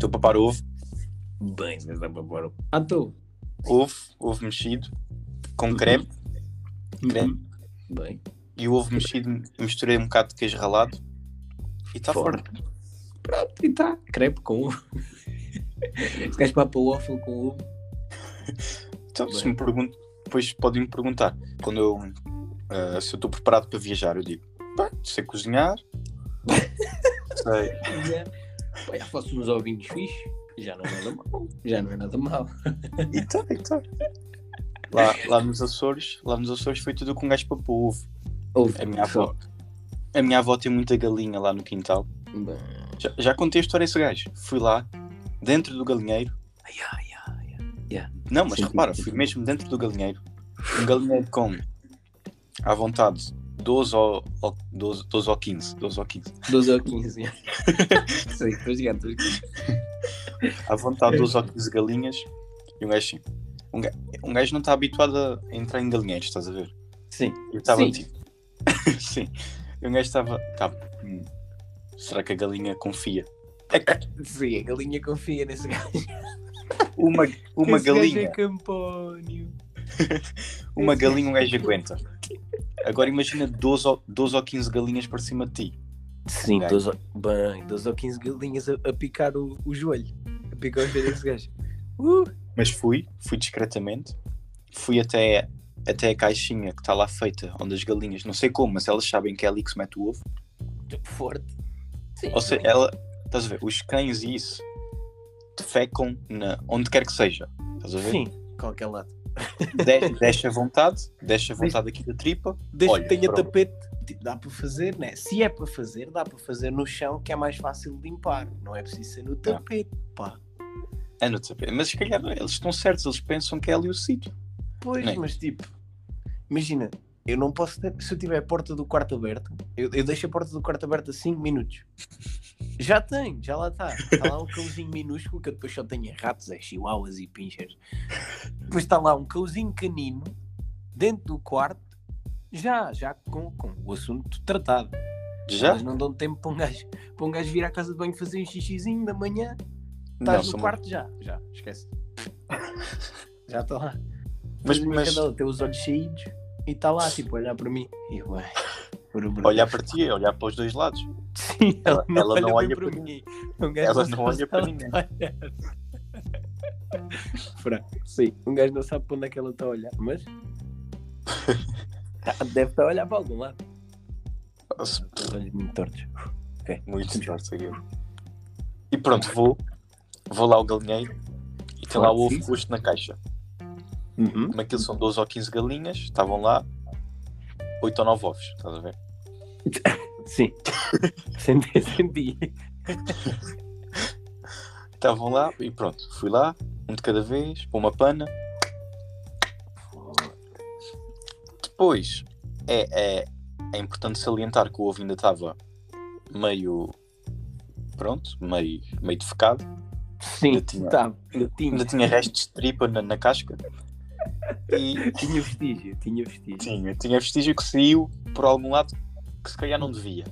Estou a papar ovo. Bem, mas dá para pôr. Ah, estou. Ovo, ovo mexido, com creme. Creme. Uhum. Bem. E o ovo mexido misturei um bocado de queijo ralado. E está Fora. forte. Pronto, e tá. Crepe com ovo. Se queres para o waffle com ovo. Então, se me perguntam, depois podem me perguntar. Quando eu, ah, se eu estou preparado para viajar, eu digo, "Pá, sei cozinhar. sei. Pá, já faço uns ovinhos fixos. Já não é nada mal. Já não é nada mal. E tá, e tá. Lá, lá nos Açores, lá nos Açores foi tudo com gajo para pôr ovo. Ovo. A minha avó. A minha avó tem muita galinha lá no quintal. Bem. Já, já contei a história a esse gajo. Fui lá, dentro do galinheiro. Ai, ai, ai, ai. Não, mas Sim, repara, sim, fui mesmo dentro do galinheiro. Um galinheiro com, à vontade, 12 ou, ou, 12, 12 ou 15. 12 ou 15. 12 ou 15. já. Sim, estou jogando. À vontade, 12 ou 15 galinhas. E um gajo assim. Um gajo, um gajo não está habituado a entrar em galinheiros, estás a ver? Sim. Eu estava Sim. tipo. Sim. E um gajo estava. Tá, hum, será que a galinha confia? Sim, a galinha confia nesse gajo. uma, uma Esse gajo galinha. é campónio. Uma Esse galinha um gajo gajo aguenta. Agora imagina 12 ou, 12 ou 15 galinhas para cima de ti. Sim, Gajo. 12, ou- bem, 12 ou 15 galinhas a, a picar o, o joelho. A picar o joelho desse gajo. Uh, Mas fui, fui discretamente. Fui até, até a caixinha que está lá feita, onde as galinhas, não sei como, mas elas sabem que é ali que se mete o ovo. forte. Sim, Ou seja, ela, estás a ver, os cães e isso defecam na, onde quer que seja. Estás a ver? Sim, qualquer lado. De- Deixa à vontade, deixa à vontade aqui da tripa. Desde Olha, que tenha pronto. tapete, tipo, dá para fazer, né? Se é para fazer, dá para fazer no chão, que é mais fácil de limpar. Não é preciso ser no tapete, pá. É no tapete. Mas se calhar eles estão certos, eles pensam que é ali o sítio. Pois, Nem. mas tipo, imagina, eu não posso ter, se eu tiver a porta do quarto aberta, eu, eu deixo a porta do quarto aberta 5 minutos. Já tem, já lá está. Está lá um cãozinho minúsculo, que eu depois só tenho ratos, é chihuahuas e pinchas. Depois está lá um cãozinho canino, dentro do quarto, já, já com, com o assunto tratado. Já? Mas não dão tempo para um gajo, para um gajo vir à casa de banho fazer um xixizinho da manhã. Não, Estás no são- quarto já, já, esquece. já está lá. Mas, Mas, mas cadela tem os olhos saídos e está lá, tipo, olhar para mim. E ué, olhar para ti, olhar para os dois lados. Sim, ela, ela não, não olha, olha bem para para mim. Ela não olha para ela ninguém. sim. Um gajo não sabe para onde é que ela está a olhar, mas. Ah, Deve estar a olhar para algum lado. Nossa, Os olhos muito tortos. Muito melhor, sei eu. E pronto, vou, vou lá ao galinheiro e tem lá o ovo na caixa. Uhum. Como aquilo são 12 ou 15 galinhas, estavam lá 8 ou 9 ovos, estás a ver? Sim. senti, senti. Estavam lá e pronto, fui lá, um de cada vez, para uma pana. Depois, é, é, é importante salientar que o ovo ainda estava meio. Pronto, meio, meio defecado. Sim, Ainda tinha- tá, ainda tinha. Ainda tinha restos de tripa na, na casca. E Tinha vestígio, tinha vestígio. tinha, tinha vestígio que saiu por algum lado que se calhar não devia.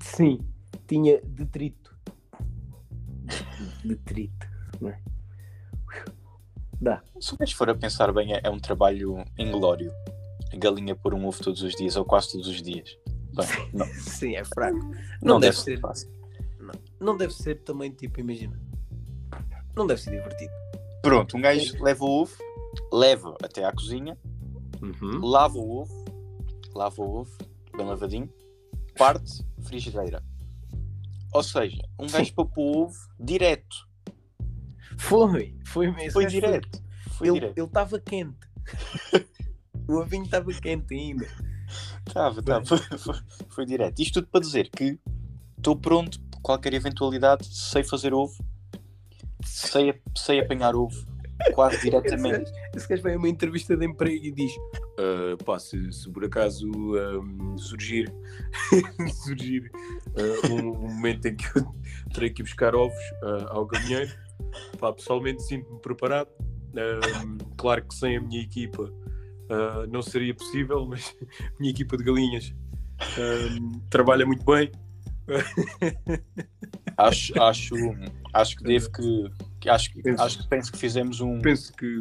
Sim, tinha detrito. Detrito, não é? Dá. Se o gajo for a pensar bem, é, é um trabalho inglório. A galinha pôr um ovo todos os dias, ou quase todos os dias. Bem, não, Sim, é fraco. não, Não deve, deve ser fácil. Não deve ser também, tipo, imagina. Não deve ser divertido. Pronto, um gajo leva o ovo, leva até à cozinha, Uhum. lava o ovo, lava o ovo, bem lavadinho, parte, frigideira. Ou seja, um gajo pôr o ovo direto. Foi, foi mesmo. Foi Esse direto. Foi Ele estava quente. o ovinho estava quente ainda. Tava, tava. Foi, foi, foi direto. Isto tudo para dizer que estou pronto para qualquer eventualidade, sei fazer ovo, sei, sei apanhar ovo, quase diretamente. esse gajo vai a uma entrevista de emprego e diz: "Ah, pá, se, se por acaso ahm, surgir, surgir ah, um, um momento em que eu terei que ir buscar ovos ah, ao galinheiro, pá, pessoalmente sinto-me preparado. Ahm, claro que sem a minha equipa não seria possível, mas a minha equipa de galinhas ahm, trabalha muito bem. Acho, acho, acho que devo que, que acho, que- Penso- acho que penso que fizemos um. Penso que.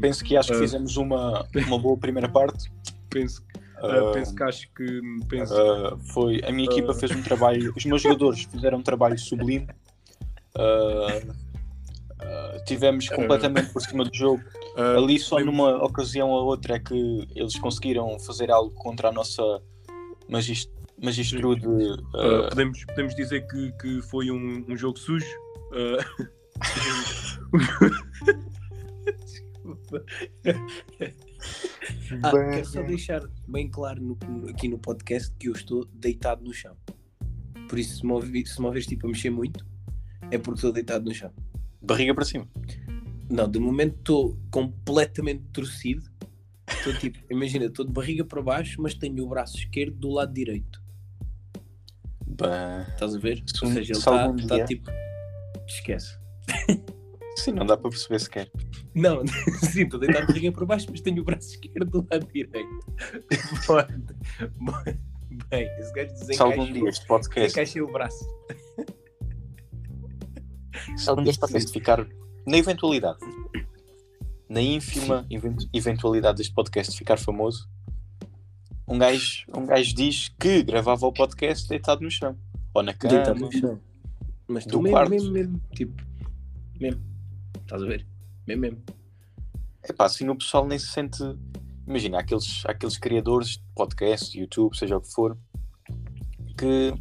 Penso que acho que Ah. fizemos uma, uma boa primeira parte. penso, Ah, penso que acho que. Penso, ah, foi, a minha equipa Ah. fez um trabalho, os meus jogadores fizeram um trabalho sublime. Ah, ah, tivemos completamente por cima do jogo. ah, Ali só numa ocasião ou outra é que eles conseguiram fazer algo contra a nossa magist magistrude. ah, ah, podemos, podemos dizer que, que foi um, um jogo sujo. ah, Desculpa. Ah, quero só deixar bem claro no- aqui no podcast que eu estou deitado no chão. Por isso, se me, ouvi, se me ouvires tipo, a mexer muito, é porque estou deitado no chão. barriga para cima. Não, de momento estou completamente torcido. Estou tipo, imagina, estou de barriga para baixo, mas tenho o braço esquerdo do lado direito. Bem, Estás a ver? Se Ou seja, ele está dia- tipo. Esquece. sim, não dá para perceber sequer. Não, sim, estou deitado de barriga para baixo, mas tenho o braço esquerdo do lado direito. Bom, Bem, esse gajo Se algum dia desencaixou, este podcast, desencaixei o braço. se algum dia este podcast ficar na eventualidade, na ínfima event- eventualidade deste podcast ficar famoso, um gajo, um gajo diz que gravava o podcast deitado no chão. Ou na cama. Deitado no chão. Mas tu mesmo, quarto. mesmo, mesmo, tipo, mesmo. Estás a ver? Mesmo, mesmo. Epá, assim o pessoal nem se sente. Imagina, há aqueles, aqueles criadores de podcast, YouTube, seja o que for, que,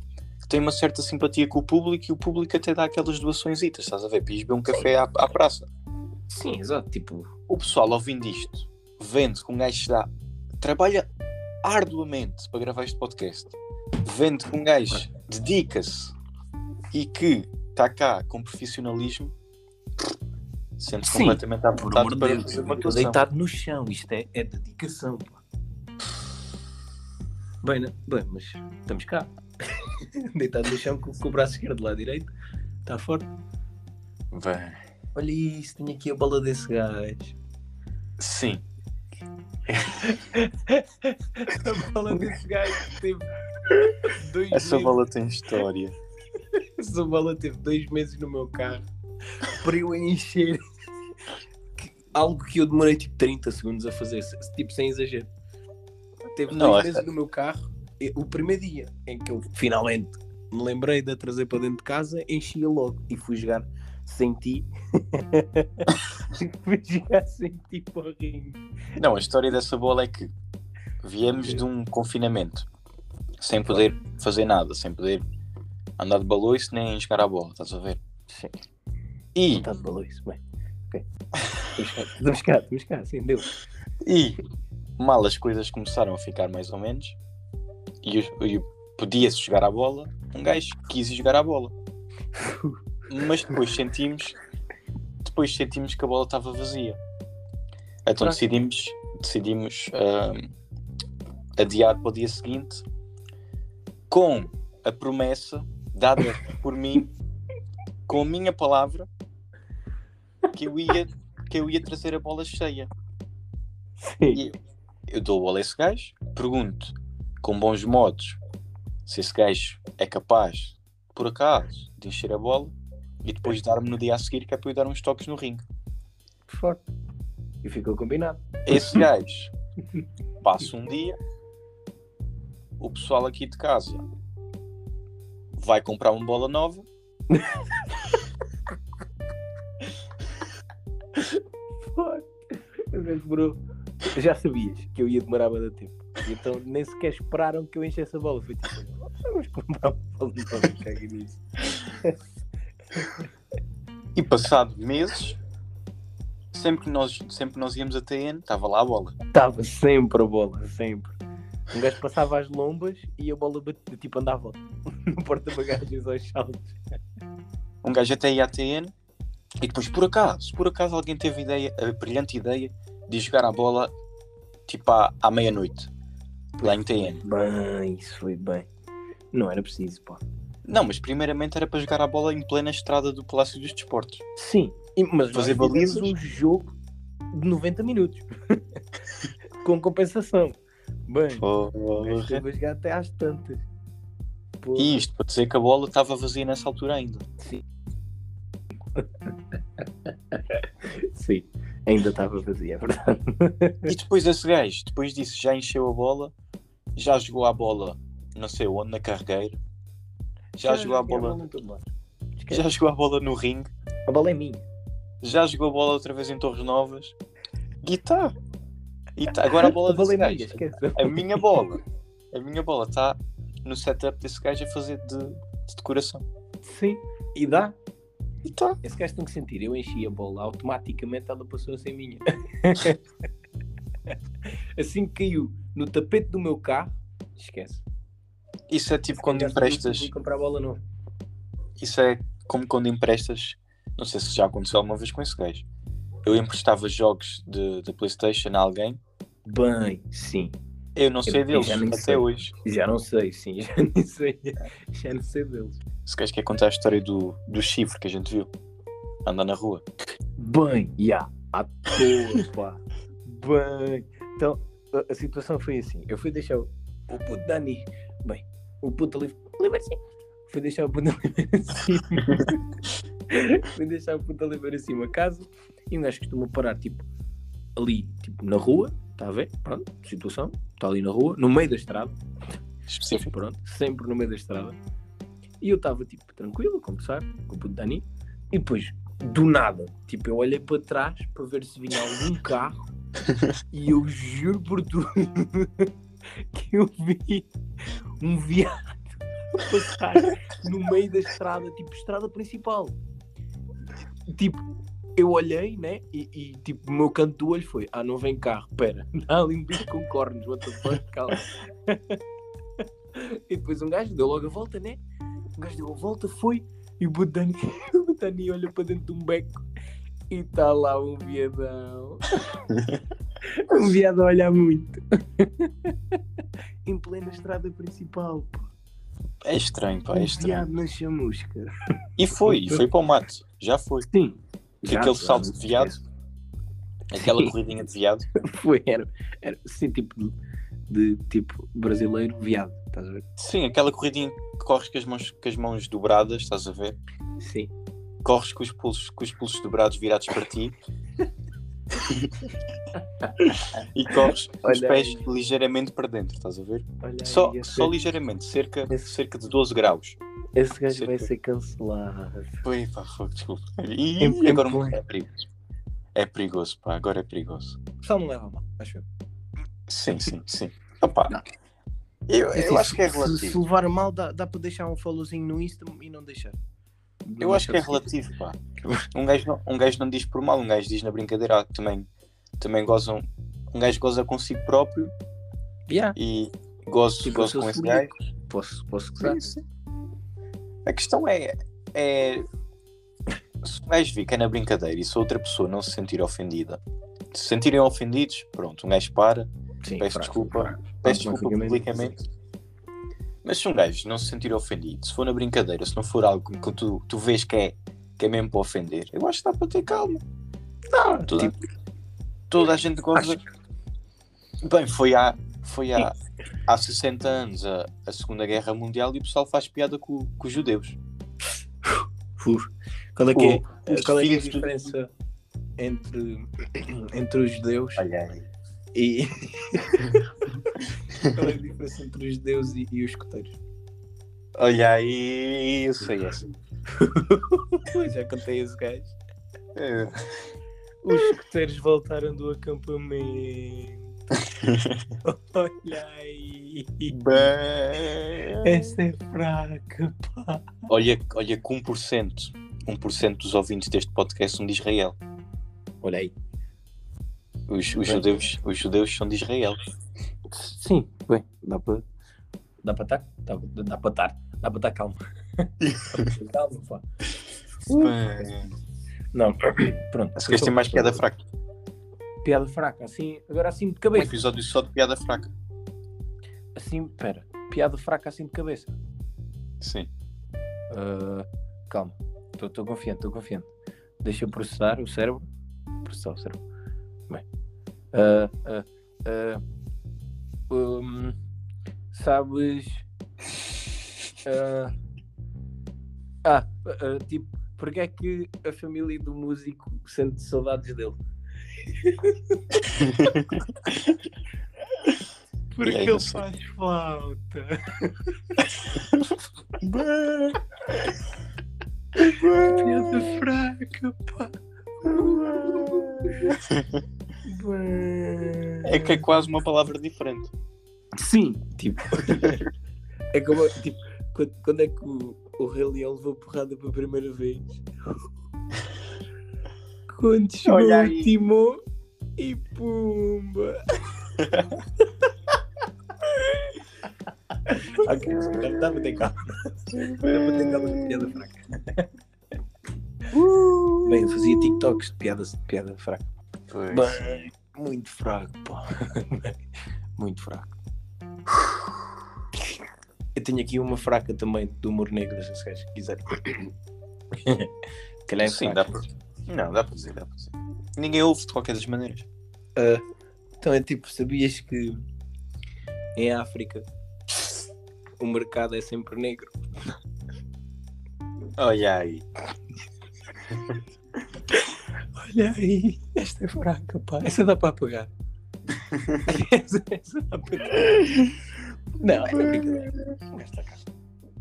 que têm uma certa simpatia com o público e o público até dá aquelas doações, estás a ver? Beber um café à, à praça. Sim, exato. Tipo, O pessoal ouvindo isto, vendo que um gajo se dá, trabalha arduamente para gravar este podcast, vendo que um gajo dedica-se e que está cá com profissionalismo, sente-se Sim, completamente à vontade para Deus, fazer eu uma estou atuação. deitado no chão. Isto é, é dedicação, pá. Bem, né? Bem, mas estamos cá. deitado no chão com, com o braço esquerdo do lado direito. Está forte. Bem, Olha isso, tenho aqui a bola desse gajo. sim. A bola desse gajo teve dois Essa meses. bola tem história. Essa bola teve dois meses no meu carro para eu encher algo que eu demorei tipo 30 segundos a fazer, tipo sem exagero. Teve Não, dois essa- meses no meu carro. O primeiro dia em que eu finalmente me lembrei de a trazer para dentro de casa, enchia logo e fui jogar sem ti. fui jogar sem ti para o ringue. Não, a história dessa bola é que viemos de um confinamento sem poder fazer nada, sem poder andar de baloiço nem jogar a bola, estás a ver? Sim. E, está de isso, bem. Ok. Estamos cá, estamos cá, sim, deu. e mal as coisas começaram a ficar mais ou menos e, e podia-se jogar a bola, um gajo quis ir jogar a bola. Mas depois sentimos depois sentimos que a bola estava vazia. Então Claro. decidimos, decidimos ahm, adiar para o dia seguinte com a promessa dada por mim, com a minha palavra, que eu ia, que eu ia trazer a bola cheia. E eu, eu dou a bola a esse gajo, pergunto com bons modos se esse gajo é capaz, por acaso, de encher a bola e depois dar-me no dia a seguir que é para eu dar uns toques no ringue. Forte. E ficou combinado. Esse gajo passa um dia, o pessoal aqui de casa vai comprar uma bola nova. Fuck. O gajo demorou. Já sabias que eu ia demorar bastante tempo. Então nem sequer esperaram que eu enchesse a bola. Foi tipo, vamos comprar uma bola nova, caga nisso. E passado meses, sempre que nós, sempre que nós íamos a TN, estava lá a bola. Estava sempre a bola, sempre. Um gajo passava as lombas e a bola batia, tipo andava no porta-bagagens aos saltos. Um gajo até ia à TN e depois, por acaso, por acaso alguém teve a ideia, a brilhante ideia de jogar a bola tipo à, à meia-noite, lá em TN. Bem, isso foi bem. Não era preciso, pá. Não, mas primeiramente era para jogar a bola em plena estrada do Palácio dos Desportos. Sim, mas Fazer balizas? um jogo de 90 minutos. Com compensação. Bem, a jogar até às tantas. E isto para dizer que a bola estava vazia nessa altura ainda. Sim, ainda estava vazia, é verdade. E depois esse gajo, depois disso, já encheu a bola, já jogou a bola não sei onde, na carregueira, já jogou a bola, já jogou a bola no ringue, A bola é minha. já jogou a bola outra vez em Torres Novas e tá. E tá. Agora a bola A bola é minha, a minha bola, a minha bola está no setup desse gajo a fazer de, de decoração. Sim, e dá. E tá. Esse gajo tem que sentir. Eu enchi a bola, automaticamente ela passou a ser minha. assim que caiu no tapete do meu carro, esquece. Isso é tipo quando emprestas. comprar bola não. Isso é como quando emprestas. Não sei se já aconteceu alguma vez com esse gajo. Eu emprestava jogos de, de PlayStation a alguém. Bem, sim. Eu não sei eu deles até sei. hoje. Já não sei, sim. Já nem sei. Já não sei deles. Se queres que contar a história do, do chifre que a gente viu andar na rua. Bem, já. À toa, pá. Bem. Então, a, a situação foi assim. Eu fui deixar o, o Dani. O puto ali. Ali vai assim. Fui deixar o puto ali ver acima. fui deixar o puto ali ver acima a casa. E um gajo costuma parar, tipo, ali, tipo, na rua. Está a ver? Pronto, situação. Está ali na rua, no meio da estrada. Específico. Pronto, sempre no meio da estrada. E eu estava, tipo, tranquilo a conversar com o puto Dani. E depois, do nada, tipo, eu olhei para trás para ver se vinha algum carro. e eu juro por tudo que eu vi um viado passar no meio da estrada, tipo, estrada principal. Tipo, eu olhei, né? E, e, tipo, o meu canto do olho foi: ah, não vem carro, pera, dá ali um bicho com cornos, what the fuck, calma. e depois um gajo deu logo a volta, né? O gajo deu a volta, foi, e o Budani, o Budani olha para dentro de um beco e está lá um viadão. um viado a olhar muito. em plena estrada principal, pô. É estranho, pá, é um estranho. viado na chamusca. E foi, e foi para o mato. Já foi. Sim. Que aquele salto de viado, aquela corridinha de viado. Foi, era, era assim, tipo de, de tipo brasileiro viado, estás a ver? Sim, aquela corridinha que corres com as mãos, com as mãos dobradas, estás a ver? Sim. Corres com os pulsos, com os pulsos dobrados virados para ti. e corres com os Olha pés aí. ligeiramente para dentro, estás a ver? Olha Só, aí, só ligeiramente, cerca, esse- cerca de 12 graus. esse gajo vai cerca- ser cancelado. Pá, fogo, desculpa. E Em- em agora pleno. é perigoso. É perigoso, pá, agora é perigoso. Só não leva mal, acho eu. Sim, sim, sim. Opa, eu, eu Assim, acho que é se- Se, relativo. levar mal, dá, dá para deixar um followzinho no Insta e não deixar. Eu Não acho que é relativo, pá. Um gajo, não, um gajo não diz por mal, um gajo diz na brincadeira. Ah, também, também gozam. Um gajo goza consigo próprio Yeah, e gozo, Tipo, eu gozo com esse gajo. posso, posso gozar. Sim, sim. A questão é, é. Se um gajo vê que é na brincadeira e se outra pessoa não se sentir ofendida, se sentirem ofendidos, pronto, um gajo para, Sim, peço fraco, desculpa, fraco. peço desculpa publicamente. Mas se um gajo não se sentir ofendido, se for na brincadeira, se não for algo que tu, tu vês que é, que é mesmo para ofender, eu acho que dá para ter calma. Não, Toda, tipo, toda a gente acho Bem, foi há, foi há, há 60 anos a, a Segunda Guerra Mundial e o pessoal faz piada com, com os judeus. Uf, qual é que é, O- qual é, que é a diferença entre, entre os judeus Olha aí. E. qual é a diferença entre os judeus e, e os escoteiros? Olha aí, eu sei essa. Já contei esse gajo. É. Os escoteiros voltaram do acampamento. Olha aí. Bem. Essa é fraca, pá. Olha, olha que 1%, 1% dos ouvintes deste podcast são de Israel. Olha aí. Os, os, judeus, os judeus são de Israel. Sim, bem, dá para. Dá para estar? Dá, dá para estar. Dá para estar calmo. calma, pá. Bem. Não, pronto. Se queres ter mais piada fraca. Piada fraca, assim, agora assim de Um cabeça. episódio só de piada fraca. Assim, pera. Piada fraca assim de cabeça. Sim. Ah, calma. Estou confiante, estou confiante. Deixa eu processar o cérebro. Processar o cérebro. Bem. Ah, ah, ah, hum, sabes. Ah, tipo, porque é que a família do músico sente saudades dele? Porque ele faz flauta. Piada fraca, pá. É que é quase uma palavra diferente. Sim, tipo. é como. Tipo, quando, quando é que o, o Rei Leão levou porrada pela primeira vez? Quando chegou Olha o. Timão e pumba! ok, dá para ter calma. Dá para ter calma de piada fraca. Bem, eu fazia TikToks de piada, de piada fraca. Pois. Bem, muito fraco, pá. Muito fraco. Eu tenho aqui uma fraca também do humor negro, se vocês quiserem. Calhar é Sim, dá para. Não, dá para dizer, dá para dizer. Ninguém ouve de qualquer das maneiras. Então é tipo, sabias que em África o mercado é sempre negro? Olha aí. Olha aí, esta é fraca, pá. Essa dá para apagar. essa, essa dá para Não, é brincadeira. Cá.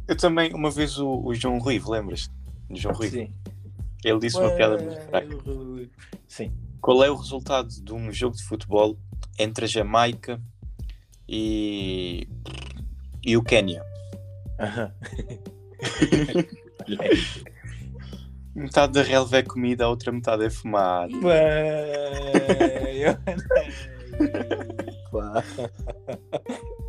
Eu também, uma vez o, o João Ruivo, lembras-te? João Ruivo. Sim. Ele disse uma piada muito fraca. Sim. Qual é o resultado de um jogo de futebol entre a Jamaica e, e o Quénia? Aham. Metade da relva é comida, a outra metade é fumada. Bem, olha aí, pá.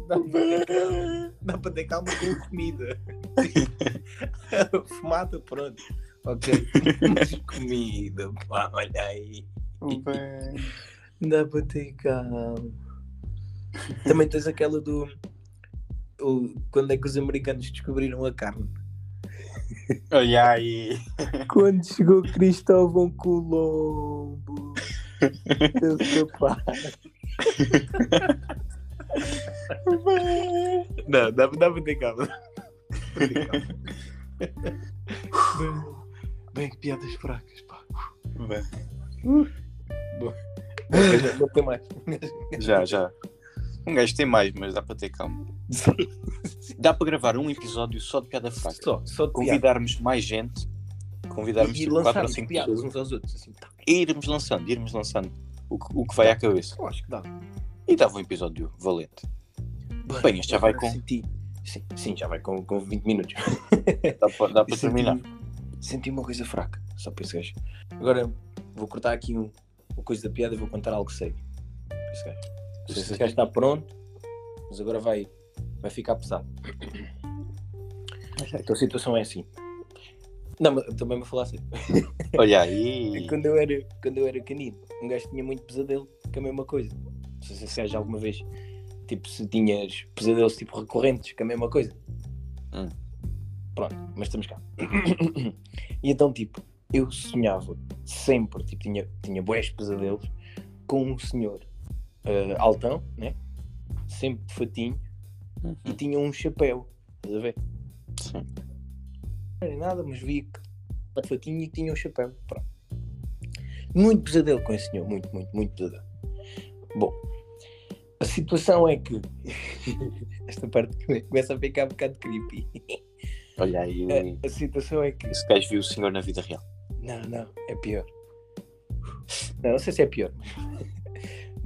Dá para- Dá para ter calma com comida. Fumada, pronto. Ok. Mas comida, pá, olha aí. Dá para ter calma. Também tens aquela do. o- quando é que os americanos descobriram a carne? Olha aí. Quando chegou Cristóvão Colombo. Eu capaz. Não, dá, dá para ter calma. Bem, bem, piadas fracas, pá. Não tem mais. Já, já. Um gajo tem mais, mas dá para ter calma. Dá para gravar um episódio só de piada fraca. Só, só de. Convidarmos mais gente. Convidarmos E tipo, quatro ou lançarmos cinco piadas pessoas. uns aos outros. Assim, tá. E irmos lançando, irmos lançando o que, o que vai à cabeça. Eu acho que dá. E dava um episódio valente. Bem, este já vai com- Senti... Sim, sim, já vai com, com 20 minutos. Dá para, dá para Senti- terminar. Senti uma coisa fraca, só para esse gajo. Agora vou cortar aqui um, uma coisa da piada e vou contar algo sério. para Esse gajo. Não sei se gajo está pronto, mas agora vai, vai ficar pesado. Então a situação é assim. Não, mas também vou falar sério. Olha aí. Quando eu, era, quando eu era canino, um gajo tinha muito pesadelo com a mesma coisa. Não sei se gajo alguma vez, tipo, se tinhas pesadelos tipo recorrentes com a mesma coisa. Hum. Pronto, mas estamos cá. e então, tipo, eu sonhava sempre, tipo, tinha, tinha bués pesadelos com um senhor eh, altão, né? Sempre de fatinho Uhum. e tinha um chapéu. Estás a ver? Sim. Não era nada, mas vi que de fatinho e tinha um chapéu. Pronto. Muito pesadelo com esse senhor, muito, muito, muito pesadelo. Bom, a situação é que esta parte come- começa a ficar um bocado creepy. Olha aí. A, a situação é que. Esse gajo viu o senhor na vida real. Não, não, é pior. Não, não sei se é pior. Mas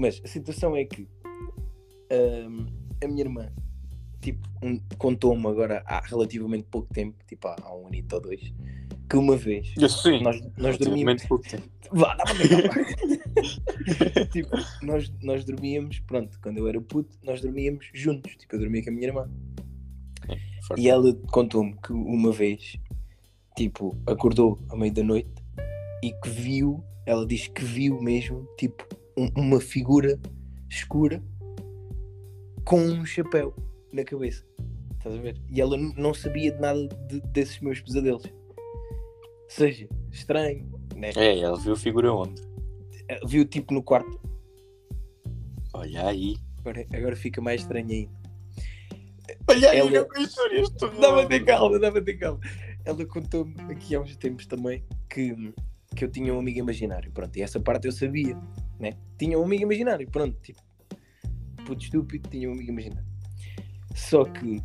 a situação é que hum, a minha irmã tipo, um- contou-me agora há relativamente pouco tempo, tipo há, há um anito ou dois, que uma vez sim. nós, nós dormíamos. Pouco tempo. Vá, dá para Tipo, nós, nós dormíamos, pronto, quando eu era puto, nós dormíamos juntos. Tipo, eu dormia com a minha irmã. Forte. E ela contou-me que uma vez, tipo, acordou à meia da noite e que viu, ela diz que viu mesmo, tipo, um- uma figura escura com um chapéu na cabeça. Estás a ver? E ela não sabia de nada de- desses meus pesadelos. Ou seja, estranho, né? É, ele viu a figura onde? Viu tipo no quarto. Olha aí. Agora, agora fica mais estranho ainda. Olha aí, Ela- com histórias terror. Dá-me a ter calma, dá-me a ter calma. Ela contou-me aqui há uns tempos também que, que eu tinha um amigo imaginário. Pronto, e essa parte eu sabia, né? Tinha um amigo imaginário, pronto, tipo, puto estúpido, tinha um amigo imaginário. Só que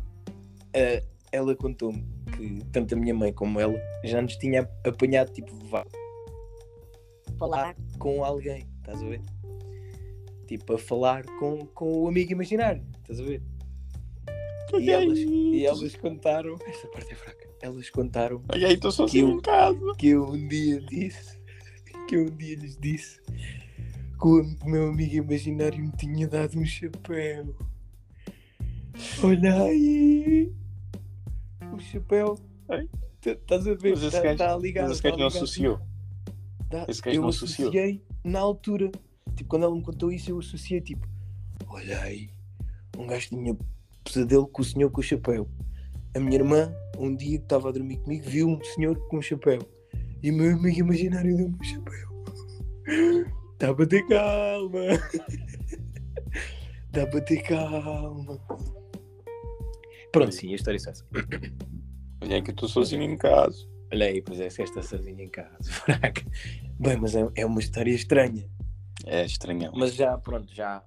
ah, ela contou-me que tanto a minha mãe como ela já nos tinha apanhado, tipo, vá falar com alguém, estás a ver? Tipo, a falar com, com o amigo imaginário, estás a ver? E elas, e elas contaram. Esta parte é fraca. Elas contaram Que eu- que eu um dia disse. Que eu um dia lhes disse que o meu amigo imaginário me tinha dado um chapéu. Olha aí! O chapéu. Ai. Tá- Estás a ver? Mas esse Está gajo- tá ligado. Mas esse tá não associou. Dá- Esse gajo eu não associou. associei na altura. Tipo, quando ela me contou isso, eu associei tipo, olha aí, um gajo tinha pesadelo com o senhor com o chapéu. A minha irmã, um dia que estava a dormir comigo, viu um senhor com um chapéu. E o meu amigo imaginário deu-me um chapéu. Dá para ter calma. Dá para ter calma. Pronto, sim, a história é essa. Olha aí que eu estou sozinho em casa. Olha aí, pois é, se esta sozinha em casa, fraca. Bem, mas é, é uma história estranha. É estranhão. Mas já, pronto, já,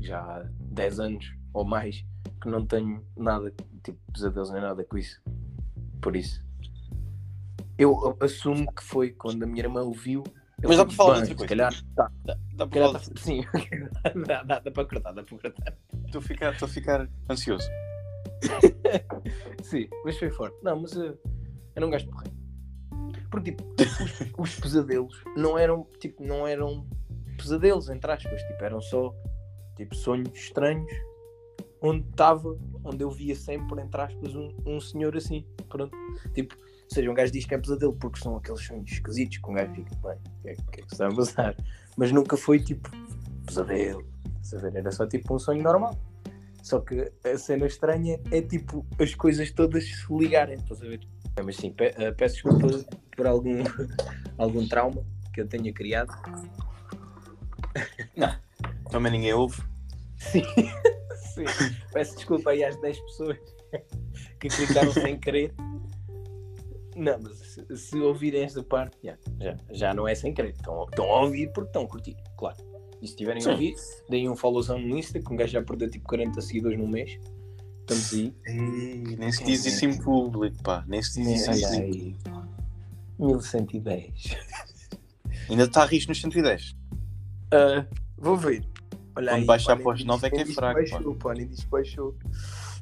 já há 10 anos ou mais que não tenho nada, tipo, pesadelos nem nada com isso. Por isso. Eu assumo que foi quando a minha irmã o eu Mas dá para falar de bem, outra se coisa. calhar, tá, Dá, dá para calhar falar. tá, sim, dá, dá, dá para cortar, dá para cortar. Estou a ficar, estou a ficar ansioso. Sim, mas foi forte. Não, mas uh, eu não gasto porra. Porque tipo, os, os pesadelos não eram, tipo, não eram pesadelos, entre aspas, tipo, eram só tipo sonhos estranhos onde estava, onde eu via sempre, entre aspas, um, um senhor assim. Pronto. Tipo, ou seja, um gajo diz que é pesadelo porque são aqueles sonhos esquisitos que um gajo fica, bem, o que é, que é que está a passar? Mas nunca foi tipo pesadelo. Ver? Era só tipo um sonho normal. Só que a cena estranha é tipo as coisas todas se ligarem, estás a ver? É, Mas sim, pe- eh, peço desculpa por algum, algum trauma que eu tenha criado. Também ninguém ouve. Sim, sim. Peço desculpa aí às 10 pessoas que clicaram sem querer. Não, mas se, se ouvirem esta parte, já, já, já não é sem querer. Estão, estão a ouvir porque estão a curtir, claro. E se estiverem Sim. a ouvir, deem um followzão no Insta, que um gajo já perdeu tipo 40 seguidores no mês. Estamos aí. Ei, nem se diz isso em público, pá. Nem se diz isso em público. aí. 1110. Ainda está a rir nos 110. Ah, vou ver. Olha Quando aí, baixar para os nem nove é que é fraco, Baixou, pá, nem diz que baixou.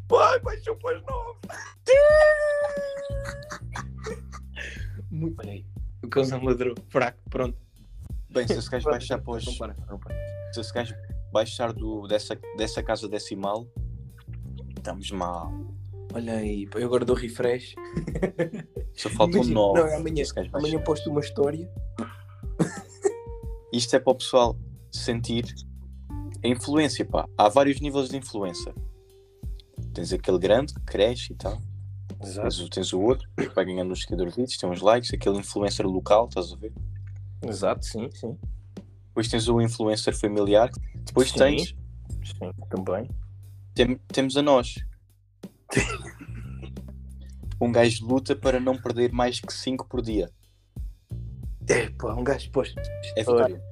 Pai, baixou para os 9. Muito. Olha aí. O cãozão ladrou. Fraco, pronto. Bem, se esse gajo baixar para os... Se esse gajo baixar do, dessa, dessa casa decimal, estamos mal. Olha aí, eu agora dou refresh. Só faltam Imagina, 9. não, é amanhã. Amanhã posto uma história. Isto é para o pessoal sentir a influência, pá. Há vários níveis de influência. Tens aquele grande que cresce e tal. Tens, o- tens o outro que vai ganhando uns seguidores, tem uns likes, aquele influencer local, estás a ver? Exato, sim, sim. Depois tens o influencer familiar. Depois Sim. tens, Sim, também. tem- temos a nós. um gajo luta para não perder mais que 5 por dia. É, pá, um gajo posto É história.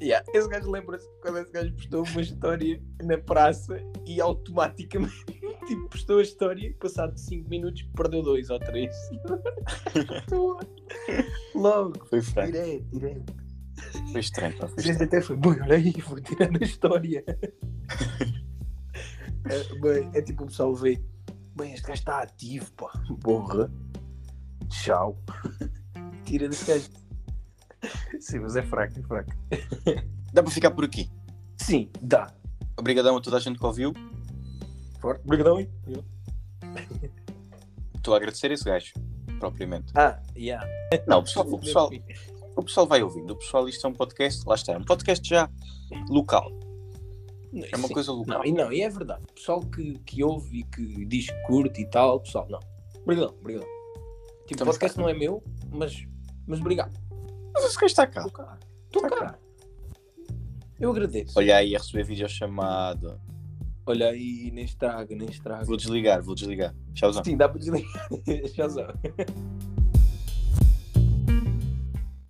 Yeah, esse gajo lembra-se quando esse gajo postou uma história na praça e automaticamente tipo, postou a história e passado 5 minutos perdeu 2 ou 3. Logo, Foi franco. direto, direto. Foi estranho, pá. Foi A gente estranho. até foi, bem, olha aí, vou tirar a história. é, bem, é tipo o pessoal vê, bem, este gajo está ativo, pá, porra. Tchau. Tira desse gajo. Sim, mas é fraco, é fraco. Dá para ficar por aqui. Sim, dá. Obrigadão a toda a gente que ouviu. Forte. Obrigadão, hein? Estou a agradecer esse gajo, propriamente. Ah, yeah. Não, o pessoal, o pessoal, o pessoal vai ouvindo. O pessoal, isto é um podcast, lá está, é um podcast já local. É uma Sim. coisa local. Não, e não, e é verdade. O pessoal que, que ouve e que diz que curte e tal, pessoal, não. Obrigadão, obrigado. Tipo, o podcast cá. não é meu, mas, mas obrigado. Mas esse gajo está cá. Estou cá. Estou Tá cá. Eu agradeço. Olha aí a receber videochamada. Olha aí, nem estraga, nem estraga. Vou desligar, vou desligar. Tchauzão. Sim, dá para desligar. Tchauzão.